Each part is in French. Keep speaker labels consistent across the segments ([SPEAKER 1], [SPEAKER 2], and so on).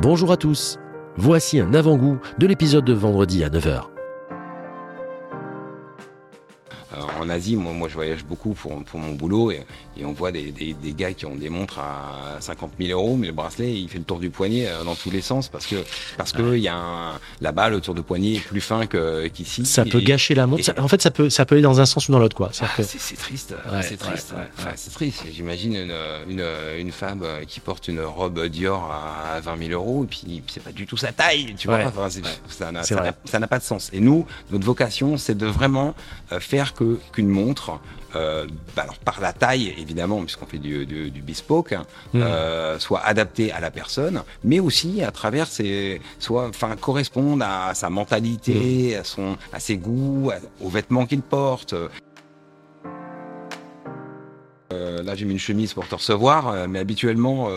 [SPEAKER 1] Bonjour à tous. Voici un avant-goût de l'épisode de vendredi à 9h.
[SPEAKER 2] En Asie, moi, moi je voyage beaucoup pour, pour mon boulot et, et on voit des, des, des, gars qui ont des montres à 50 000 euros, mais le bracelet il fait le tour du poignet euh, dans tous les sens parce que parce que il y a un, là-bas le tour du poignet est plus fin que qu'ici.
[SPEAKER 1] Ça peut gâcher la montre. Ça, en fait, ça peut ça peut aller dans un sens ou dans l'autre quoi.
[SPEAKER 2] Ah. C'est triste, ouais, c'est triste. Ouais, enfin, c'est triste. J'imagine une, une, une femme qui porte une robe Dior à 20 000 euros et puis c'est pas du tout sa taille, tu vois. Enfin, ça n'a pas de sens. Et nous, notre vocation, c'est de vraiment euh, faire que qu'une montre, euh, bah alors par la taille évidemment, puisqu'on fait du, du, du bespoke, hein, mmh. euh, soit adaptée à la personne, mais aussi à travers ses, soit, enfin, correspondre à sa mentalité, mmh. à son, à ses goûts, à, aux vêtements qu'il porte. Euh, là, j'ai mis une chemise pour te recevoir, mais habituellement,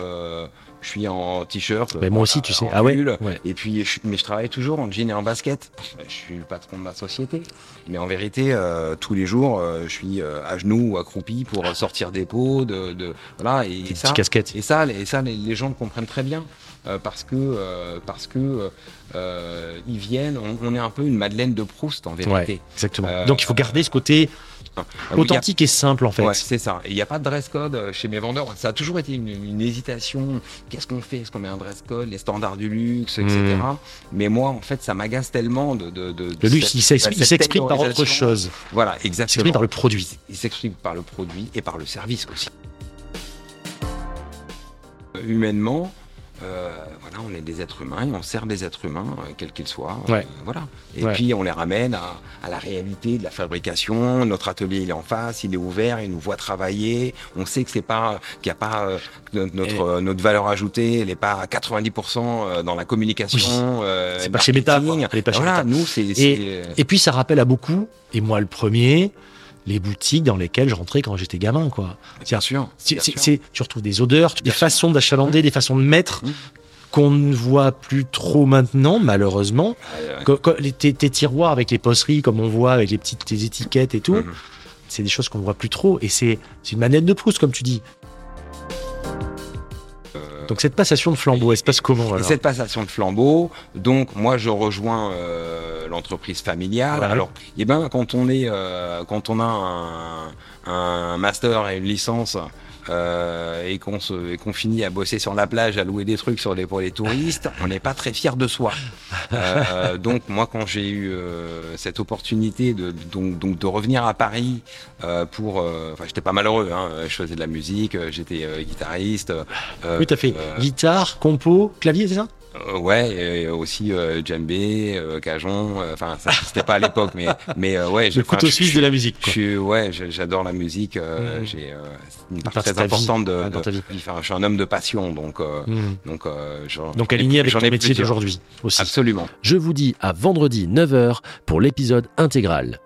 [SPEAKER 2] je suis en t-shirt.
[SPEAKER 1] Mais moi aussi, tu sais. Ah ouais,
[SPEAKER 2] ouais, Et puis, je, mais je travaille toujours en jean et en basket. Je suis le patron de ma société. Mais en vérité, euh, tous les jours, euh, je suis à genoux ou accroupi pour sortir des pots, de, de voilà. Et, ça,
[SPEAKER 1] casquettes.
[SPEAKER 2] Et ça, et ça, les, les gens le comprennent très bien. Euh, parce que euh, parce que euh, ils viennent, on, on, est un peu une Madeleine de Proust en vérité.
[SPEAKER 1] Ouais, exactement. Donc il faut garder ce côté authentique
[SPEAKER 2] a...
[SPEAKER 1] et simple en fait.
[SPEAKER 2] Ouais, c'est ça. Il n'y a pas de dress code chez mes vendeurs. Ça a toujours été une, une hésitation. Qu'est-ce qu'on fait? Est-ce qu'on met un dress code Les standards du luxe, etc. Mmh. Mais moi, en fait, ça m'agace tellement de, de, de
[SPEAKER 1] le luxe. Cette, il s'exprime par autre chose.
[SPEAKER 2] Voilà, exactement.
[SPEAKER 1] Il s'exprime par le produit.
[SPEAKER 2] Il s'exprime par le produit et par le service aussi. Humainement, euh, voilà, on est des êtres humains et on sert des êtres humains, euh, quels qu'ils soient.
[SPEAKER 1] Ouais.
[SPEAKER 2] Euh, voilà. Et
[SPEAKER 1] ouais.
[SPEAKER 2] puis on les ramène à, à, la réalité de la fabrication. Notre atelier il est en face, il est ouvert, il nous voit travailler. On sait que c'est pas qu'il n'y a pas notre et... notre valeur ajoutée, elle n'est pas à 90% dans la communication.
[SPEAKER 1] Oui. c'est pas chez Meta. Elle est pas chez
[SPEAKER 2] voilà,
[SPEAKER 1] Meta.
[SPEAKER 2] nous c'est.
[SPEAKER 1] Et, et puis ça rappelle à beaucoup, et moi le premier les boutiques dans lesquelles je rentrais quand j'étais gamin, quoi.
[SPEAKER 2] Bien sûr.
[SPEAKER 1] Bien sûr. tu retrouves des odeurs, des façons d'achalander, des façons de mettre. Mmh qu'on ne voit plus trop maintenant, malheureusement.
[SPEAKER 2] Ouais.
[SPEAKER 1] Les, tes, tes, tiroirs avec les posteries, comme on voit, avec les petites tes étiquettes et tout, mmh. c'est des choses qu'on ne voit plus trop. Et c'est une manette de Proust, comme tu dis. Donc cette passation de flambeau, elle se passe comment alors
[SPEAKER 2] Cette passation de flambeau, donc moi je rejoins euh, l'entreprise familiale. Alors, eh ben quand on est, euh, quand on a un, un, master et une licence. Euh, et qu'on qu finit à bosser sur la plage, à louer des trucs sur les, pour les touristes, on n'est pas très fier de soi. Euh, donc moi, quand j'ai eu euh, cette opportunité de donc, donc de revenir à Paris euh, pour, enfin j'étais pas malheureux, hein, je faisais de la musique, j'étais guitariste.
[SPEAKER 1] oui, t'as fait guitare, compo, clavier, c'est ça?
[SPEAKER 2] Euh, ouais, et aussi euh, djembé, euh, cajon. Enfin, ça c'était pas à l'époque, mais mais ouais.
[SPEAKER 1] Le couteau suisse de la musique.
[SPEAKER 2] Je suis ouais, j'adore la musique. Mmh. J'ai une part très importante de, de, de enfin, je suis un homme de passion, donc mmh. donc
[SPEAKER 1] donc aligné avec ton métier d'aujourd'hui aussi.
[SPEAKER 2] Absolument.
[SPEAKER 1] Je vous dis à vendredi 9h pour l'épisode intégral.